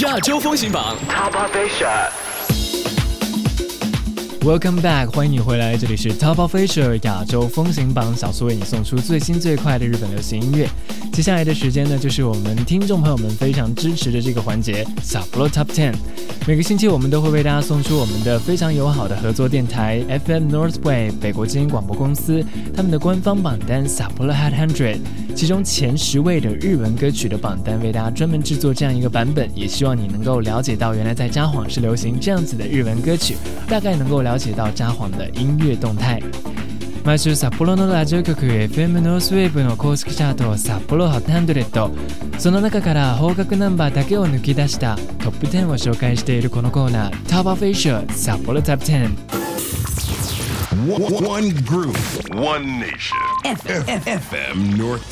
亚洲风行榜 Top of Asia。Welcome back，欢迎你回来，这里是 Top of Asia 亚洲风行榜，小苏为你送出最新最快的日本流行音乐。接下来的时间呢，就是我们听众朋友们非常支持的这个环节 s a p p o Top Ten。每个星期我们都会为大家送出我们的非常友好的合作电台 FM Northway 北国精英广播公司他们的官方榜单 s a p p o Hot Hundred，其中前十位的日文歌曲的榜单为大家专门制作这样一个版本，也希望你能够了解到原来在札幌是流行这样子的日文歌曲，大概能够了解到札幌的音乐动态。毎週札幌のラジオ局 FM ノースウェーブの公式チャート札幌800その中から方角ナンバーだけを抜き出したトップ10を紹介しているこのコーナー Top of Asia 札幌 Top 10 One, group, one nation. FM North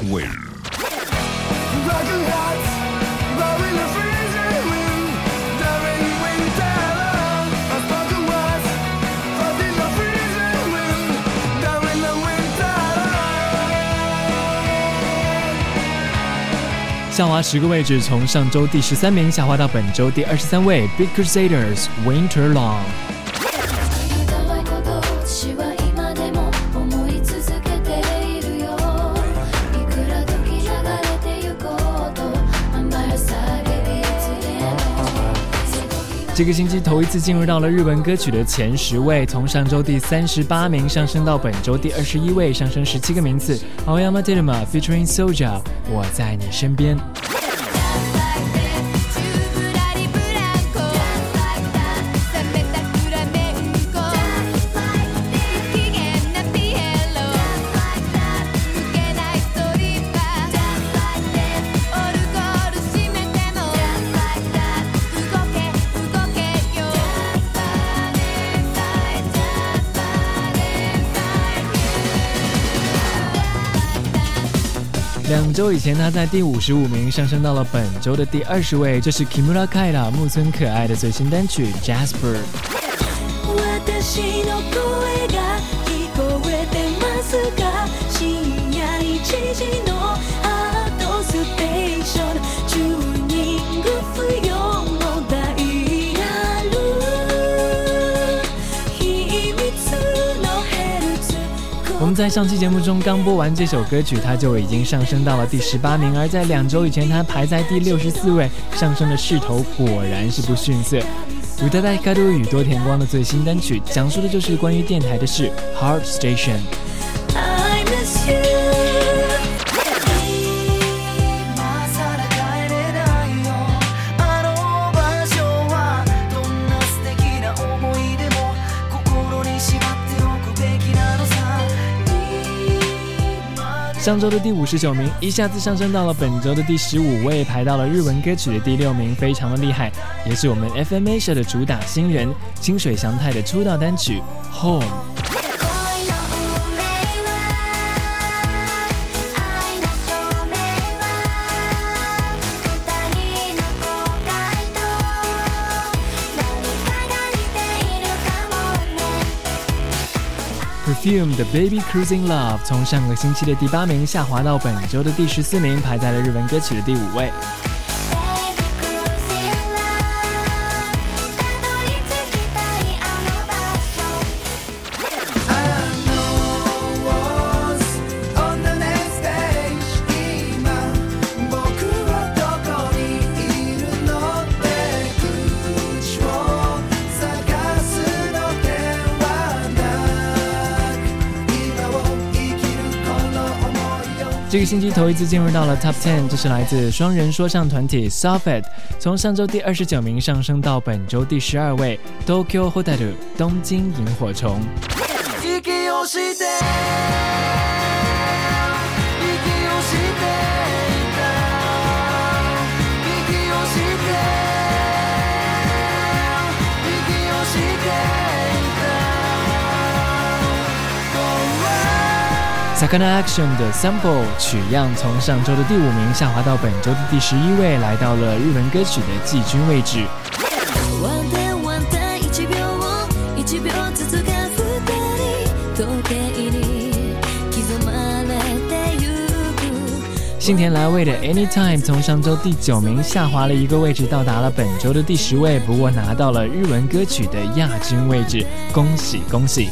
下滑十个位置，从上周第十三名下滑到本周第二十三位 Big Crusaders Winter Long。这个星期头一次进入到了日文歌曲的前十位，从上周第三十八名上升到本周第二十一位，上升十七个名次。Aoyama Teruma featuring Soja，我在你身边。两周以前，他在第五十五名上升到了本周的第二十位，这是 Kimura Kaira 木村可爱的最新单曲 Jasper。在上期节目中刚播完这首歌曲，它就已经上升到了第十八名，而在两周以前，它排在第六十四位，上升的势头果然是不逊色。宇多田ヒカル与多田光的最新单曲，讲述的就是关于电台的事，《Heart Station》。 上周的第五十九名，一下子上升到了本周的第十五位，排到了日文歌曲的第六名，非常的厉害，也是我们 FMA 社的主打新人清水翔太的出道单曲《Home》。Perfume 的 Baby Cruising Love 从上个星期的第八名下滑到本周的第十四名，排在了日文歌曲的第五位。这个星期头一次进入到了 Top Ten，这是来自双人说唱团体 Soffit，从上周第二十九名上升到本周第十二位。Tokyo Hotaru 东京萤火虫。Sakana Action 的 Sample 取样从上周的第五名下滑到本周的第十一位，来到了日文歌曲的季军位置。ワンデーワンデー1秒1秒ずつが二人時計に刻まれてゆく 幸田来未的 Anytime 从上周第九名下滑了一个位置，到达了本周的第十位，不过拿到了日文歌曲的亚军位置，恭喜恭喜！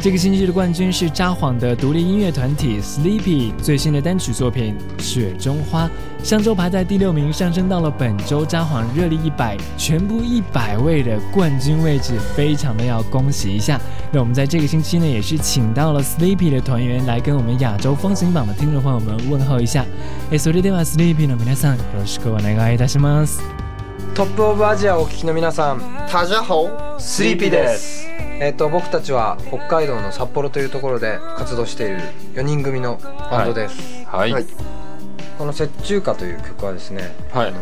这个星期的冠军是札幌的独立音乐团体 Sleepy 最新的单曲作品《雪中花》，上周排在第六名，上升到了本周札幌热力一百全部一百位的冠军位置，非常的要恭喜一下。那我们在这个星期呢，也是请到了 Sleepy 的团员来跟我们亚洲风行榜的听众朋友们问候一下。哎，それでは Sleepy 的皆さん、よろしくお願いいたします。トップオブアジアをお聞きの皆さん。大家好，スリーピーです。えっ、と僕たちは北海道の札幌というところで活動している4人組のバンドです、はい。この「雪中歌」という曲はですね、はい。あの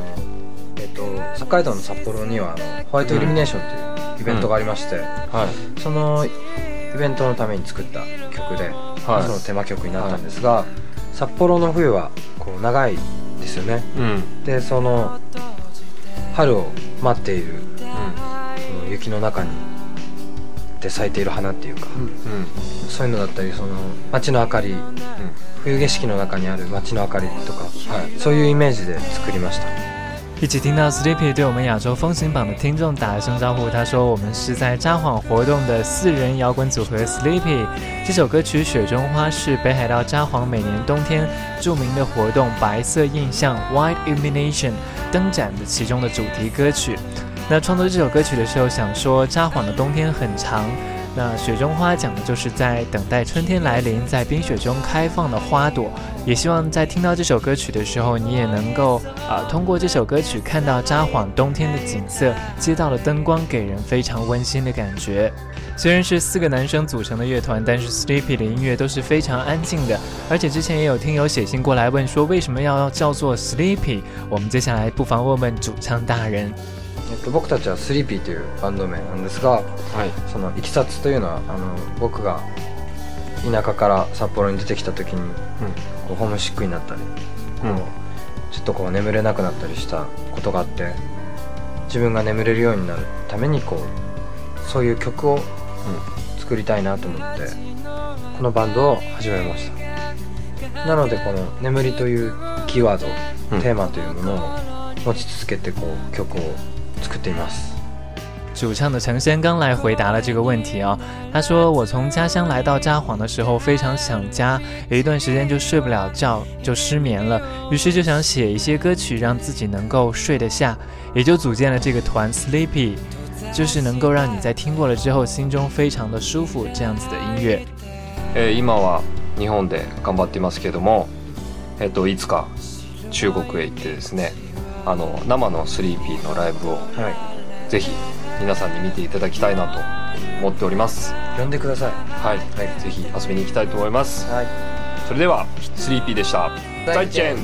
えっ、と北海道の札幌にはあのホワイトイルミネーションというイベントがありまして、はい。そのイベントのために作った曲で、はい。そのテーマ曲になったんですが、札幌の冬はこう長いですよね。うん。でその春を待っているこの雪の中にで咲いている花っていうか、そういうのだったりその街の明かり、冬景色の中にある街の明かりとか、そういうイメージで作りました一起听到 Sleepy 对我们亚洲风行榜的听众打了声招呼，他说我们是在札幌活动的四人摇滚组合 Sleepy。这首歌曲《雪中花》是北海道札幌每年冬天著名的活动“白色印象 ”（White Illumination） 灯展的其中的主题歌曲。那创作这首歌曲的时候，想说札幌的冬天很长。那雪中花讲的就是在等待春天来临，在冰雪中开放的花朵。也希望在听到这首歌曲的时候，你也能够啊、呃通过这首歌曲看到札幌冬天的景色，街道的灯光给人非常温馨的感觉。虽然是四个男生组成的乐团，但是 Sleepy 的音乐都是非常安静的，而且之前也有听友写信过来问说为什么要叫做 Sleepy。我们接下来不妨问问主唱大人。えっと、僕たちはスリーピーというバンド名なんですがはいそのいきさつというのはあの僕が 田舎から札幌に出てきた時に、こうホームシックになったり、うん。こうちょっとこう眠れなくなったりしたことがあって自分が眠れるようになるためにこうそういう曲を作りたいなと思ってこのバンドを始めました。なのでこの「眠り」というキーワード、うん。テーマというものを持ち続けてこう曲を作っています主唱的陈升刚来回答了这个问题啊、他说：“我从家乡来到札幌的时候非常想家，有一段时间就睡不了觉，就失眠了，于是就想写一些歌曲让自己能够睡得下，也就组建了这个团 Sleepy，就是能够让你在听过了之后心中非常的舒服这样子的音乐。えー今は日本で頑張っていますけども、えっといつか中国へ行ってですねあの生のスリーピーのライブをはいぜひ 皆さんに見ていただきたいなと思っております。呼んでください。はい、ぜひ遊びに行きたいと思います。はい。それではスリーピーでした。再见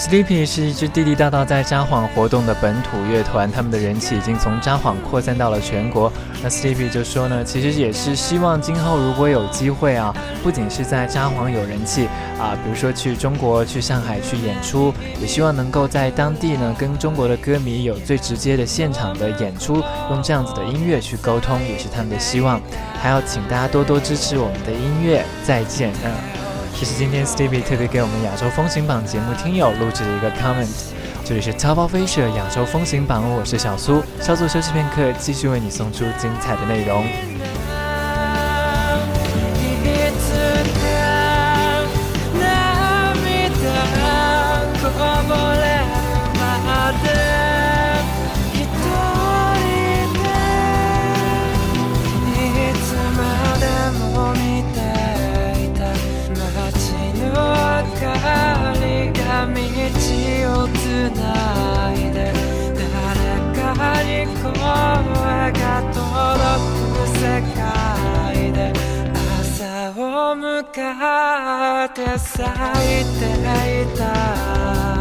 Sleepy 是一支地地道道在札幌活动的本土乐团，他们的人气已经从札幌扩散到了全国。那 Sleepy 就说呢，其实也是希望今后如果有机会啊，不仅是在札幌有人气啊，比如说去中国、去上海去演出，也希望能够在当地呢跟中国的歌迷有最直接的现场的演出，用这样子的音乐去沟通，也是他们的希望。还要请大家多多支持我们的音乐。再见，嗯。这是今天 Stevie 特别给我们亚洲风行榜节目听友录制的一个 comment。这里是 Top of Asia 亚洲风行榜，我是小苏，稍作休息片刻，继续为你送出精彩的内容。声が届く世界で朝を迎えて咲いていた。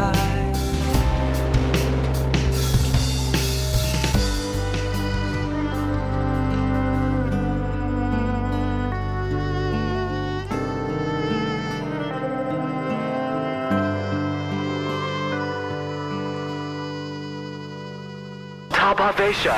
大声上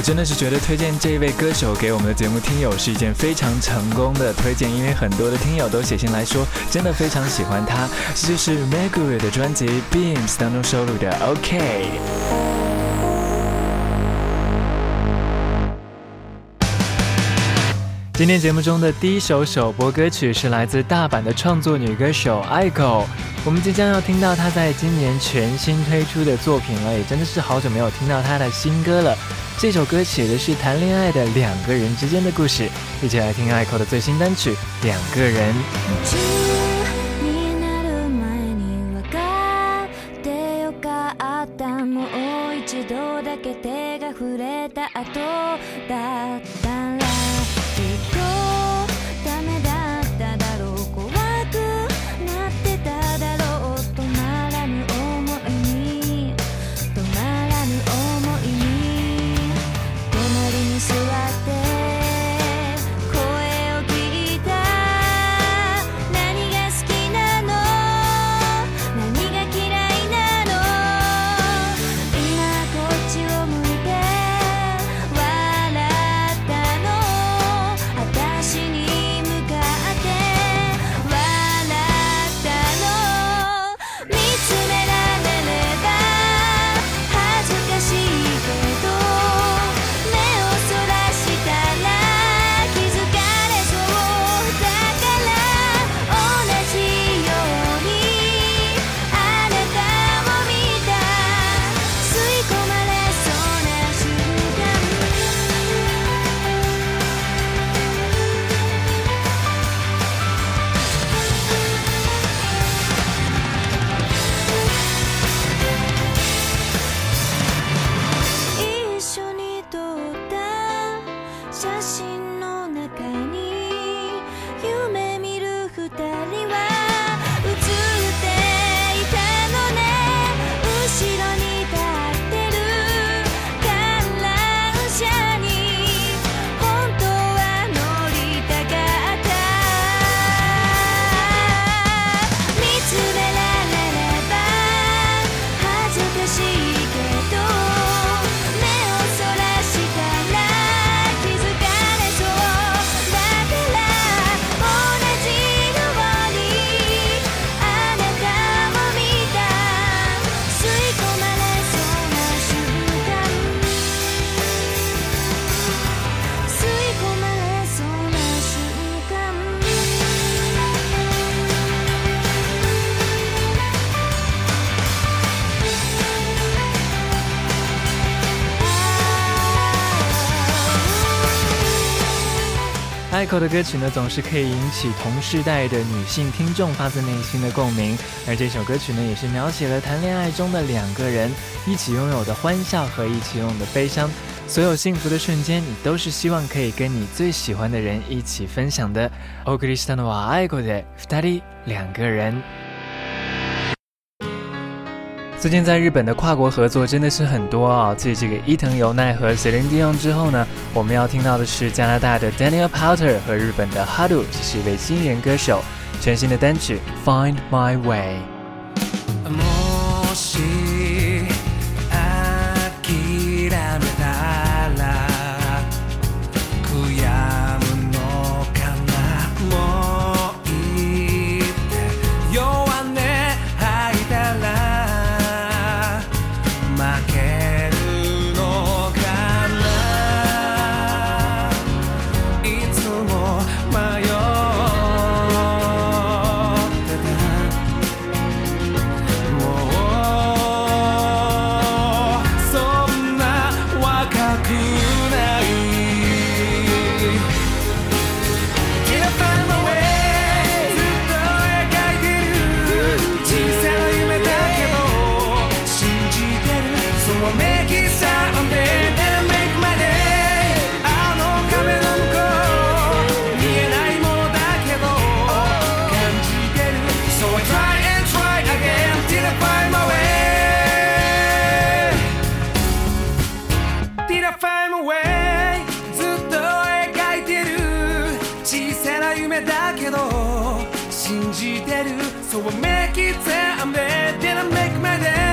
我真的是觉得推荐这一位歌手给我们的节目听友是一件非常成功的推荐，因为很多的听友都写信来说，真的非常喜欢他。这就是 Meguri 的专辑《Beams》当中收录的《OK》。今天节目中的第一首首播歌曲是来自大阪的创作女歌手 Aiko，我们即将要听到他在今年全新推出的作品了，也真的是好久没有听到他的新歌了。这首歌写的是谈恋爱的两个人之间的故事，一起来听 Echo 的最新单曲《两个人》。爱 o 的歌曲呢，总是可以引起同世代的女性听众发自内心的共鸣，而这首歌曲呢，也是描写了谈恋爱中的两个人一起拥有的欢笑和一起拥有的悲伤，所有幸福的瞬间，你都是希望可以跟你最喜欢的人一起分享的。お送りしたのは愛子的二人两个人。 最近在日本的跨国合作真的是很多啊！继这个伊藤由奈和 Celine Dion 之后呢，我们要听到的是加拿大的 Daniel Powter 和日本的 Haru，这是一位新人歌手，全新的单曲《Find My Way》。れだけど信じてるそうは make it there I'm there didn't make my day